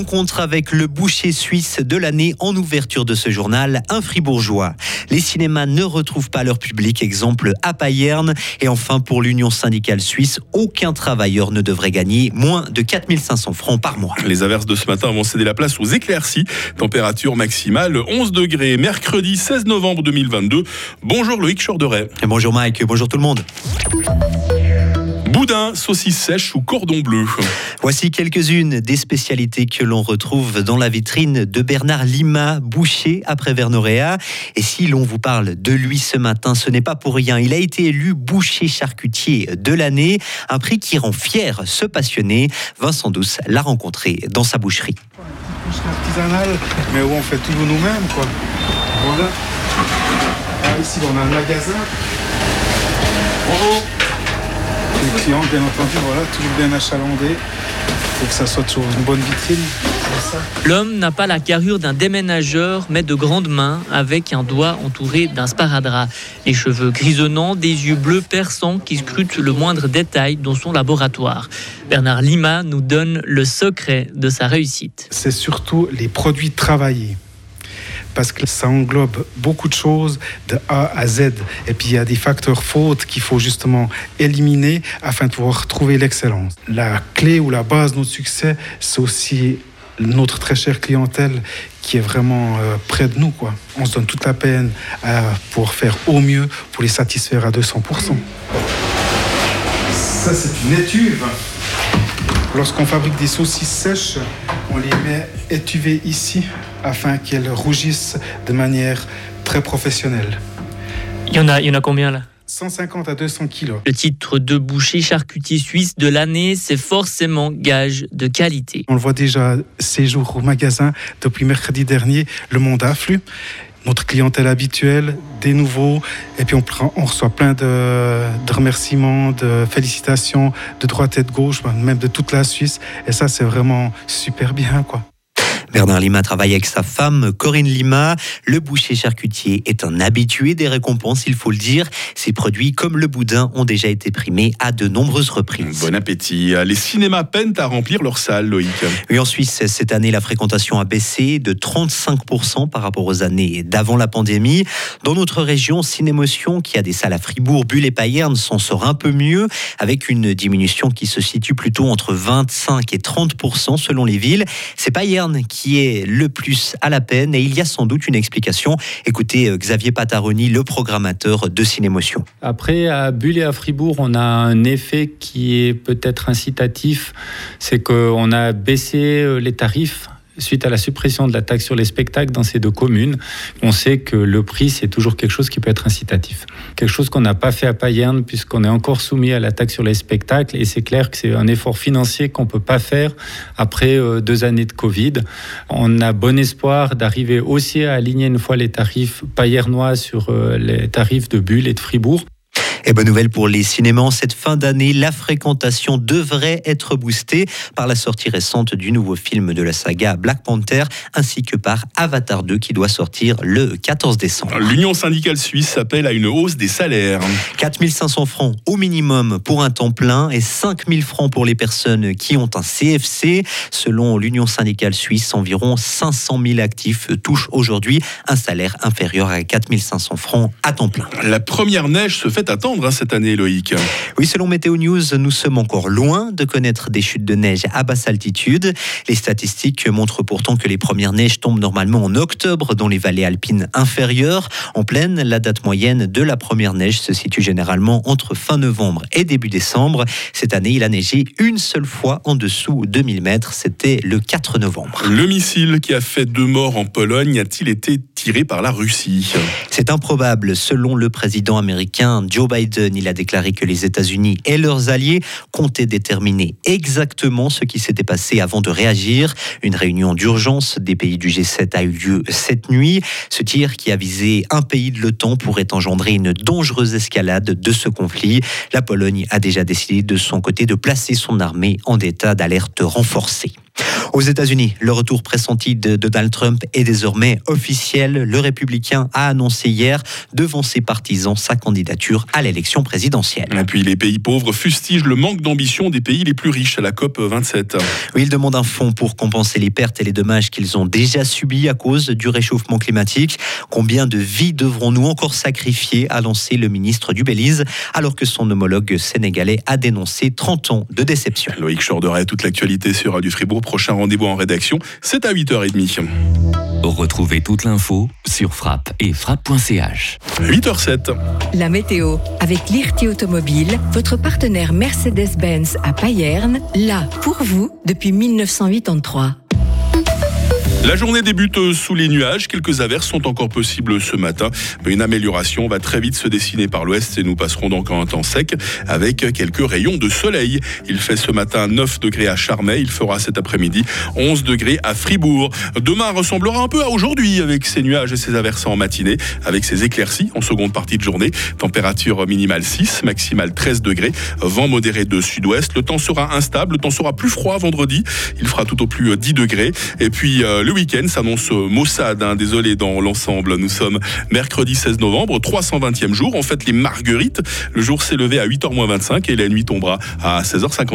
Rencontre avec le boucher suisse de l'année en ouverture de ce journal, un fribourgeois. Les cinémas ne retrouvent pas leur public, exemple à Payerne. Et enfin, pour l'Union syndicale suisse, aucun travailleur ne devrait gagner moins de 4500 francs par mois. Les averses de ce matin vont céder la place aux éclaircies. Température maximale 11 degrés, mercredi 16 novembre 2022. Bonjour Loïc Chorderet. Bonjour Mike, bonjour tout le monde. Boudin, saucisse sèche ou cordon bleu. Voici quelques-unes des spécialités que l'on retrouve dans la vitrine de Bernard Lima, boucher après Vernorea. Et si l'on vous parle de lui ce matin, ce n'est pas pour rien. Il a été élu boucher charcutier de l'année, un prix qui rend fier ce passionné. Vincent Douce l'a rencontré dans sa boucherie. Boucherie artisanale, mais où on fait tout nous-mêmes, quoi? Voilà. Ah, ici, on a un magasin. Bonjour. Les clients, bien entendu, voilà, toujours bien achalandés. Faut que ça soit toujours une bonne vitrine. L'homme n'a pas la carrure d'un déménageur, mais de grandes mains, avec un doigt entouré d'un sparadrap. Les cheveux grisonnants, des yeux bleus perçants qui scrutent le moindre détail dans son laboratoire. Bernard Lima nous donne le secret de sa réussite. C'est surtout les produits travaillés. Parce que ça englobe beaucoup de choses de A à Z. Et puis il y a des facteurs fautes qu'il faut justement éliminer afin de pouvoir trouver l'excellence. La clé ou la base de notre succès, c'est aussi notre très chère clientèle qui est vraiment euh, près de nous. On se donne toute la peine euh, pour faire au mieux, pour les satisfaire à 200%. Ça, c'est une étuve. Lorsqu'on fabrique des saucisses sèches, on les met étuvées ici afin qu'elles rougissent de manière très professionnelle. Il y en a, il y en a combien là? 150 à 200 kilos. Le titre de boucher charcutier suisse de l'année, c'est forcément gage de qualité. On le voit déjà ces jours au magasin. Depuis mercredi dernier, le monde afflue. Notre clientèle habituelle, des nouveaux, et puis on, prend- on reçoit plein de, de remerciements, de félicitations de droite et de gauche, même de toute la Suisse. Et ça, c'est vraiment super bien, quoi. Bernard Lima travaille avec sa femme Corinne Lima. Le boucher charcutier est un habitué des récompenses, il faut le dire. Ses produits, comme le boudin, ont déjà été primés à de nombreuses reprises. Bon appétit. Les cinémas peinent à remplir leurs salles, Loïc. Oui, en Suisse, cette année, la fréquentation a baissé de 35% par rapport aux années d'avant la pandémie. Dans notre région, Cinémotion, qui a des salles à Fribourg, Bulle et Payerne, s'en sort un peu mieux, avec une diminution qui se situe plutôt entre 25 et 30% selon les villes. C'est Payerne qui est le plus à la peine et il y a sans doute une explication. Écoutez euh, Xavier Pataroni, le programmateur de Cinémotion. Après, à Bulle et à Fribourg, on a un effet qui est peut-être incitatif, c'est qu'on a baissé euh, les tarifs suite à la suppression de la taxe sur les spectacles dans ces deux communes. On sait que le prix, c'est toujours quelque chose qui peut être incitatif. Quelque chose qu'on n'a pas fait à Payerne, puisqu'on est encore soumis à la taxe sur les spectacles, et c'est clair que c'est un effort financier qu'on ne peut pas faire après euh, deux années de Covid. On a bon espoir d'arriver aussi à aligner une fois les tarifs payernois sur euh, les tarifs de Bulle et de Fribourg. Et bonne nouvelle pour les cinémas. Cette fin d'année, la fréquentation devrait être boostée par la sortie récente du nouveau film de la saga Black Panther, ainsi que par Avatar 2 qui doit sortir le 14 décembre. L'Union syndicale suisse appelle à une hausse des salaires. 4500 francs au minimum pour un temps plein et 5000 francs pour les personnes qui ont un CFC. Selon l'Union syndicale suisse, environ 500 000 actifs touchent aujourd'hui un salaire inférieur à 4500 francs à temps plein. La première neige se fait hein, cette année, Loïc. Oui, selon Météo News, nous sommes encore loin de connaître des chutes de neige à basse altitude. Les statistiques montrent pourtant que les premières neiges tombent normalement en octobre dans les vallées alpines inférieures. En pleine, la date moyenne de la première neige se situe généralement entre fin novembre et début décembre. Cette année, il a neigé une seule fois en dessous de 1000 mètres. C'était le 4 novembre. Le missile qui a fait deux morts en Pologne a-t-il été tiré par la Russie? C'est improbable. Selon le président américain Joe Biden, il a déclaré que les États-Unis et leurs alliés comptaient déterminer exactement ce qui s'était passé avant de réagir. Une réunion d'urgence des pays du G7 a eu lieu cette nuit. Ce tir qui a visé un pays de l'OTAN pourrait engendrer une dangereuse escalade de ce conflit. La Pologne a déjà décidé de son côté de placer son armée en état d'alerte renforcée. Aux États-Unis, le retour pressenti de Donald Trump est désormais officiel. Le républicain a annoncé hier, devant ses partisans, sa candidature à l'élection présidentielle. Et puis les pays pauvres fustigent le manque d'ambition des pays les plus riches à la COP 27. Oui, il demande un fonds pour compenser les pertes et les dommages qu'ils ont déjà subis à cause du réchauffement climatique. Combien de vies devrons-nous encore sacrifier a lancé le ministre du Belize, alors que son homologue sénégalais a dénoncé 30 ans de déception. Loïc Chorderet, toute l'actualité sur Radio Fribourg. Prochain rendez-vous en rédaction, c'est à 8h30. Retrouvez toute l'info sur frappe et frappe.ch. 8h07. La météo avec l'IRT Automobile, votre partenaire Mercedes-Benz à Payerne, là pour vous depuis 1983. La journée débute sous les nuages. Quelques averses sont encore possibles ce matin. Mais une amélioration va très vite se dessiner par l'ouest et nous passerons donc en temps sec avec quelques rayons de soleil. Il fait ce matin 9 degrés à Charmey. Il fera cet après-midi 11 degrés à Fribourg. Demain ressemblera un peu à aujourd'hui avec ces nuages et ces averses en matinée, avec ces éclaircies en seconde partie de journée. Température minimale 6, maximale 13 degrés. Vent modéré de sud-ouest. Le temps sera instable. Le temps sera plus froid vendredi. Il fera tout au plus 10 degrés. Et puis, euh, le week-end s'annonce maussade, hein, désolé dans l'ensemble. Nous sommes mercredi 16 novembre, 320e jour. En fait, les marguerites, le jour s'est levé à 8h25 et la nuit tombera à 16h50.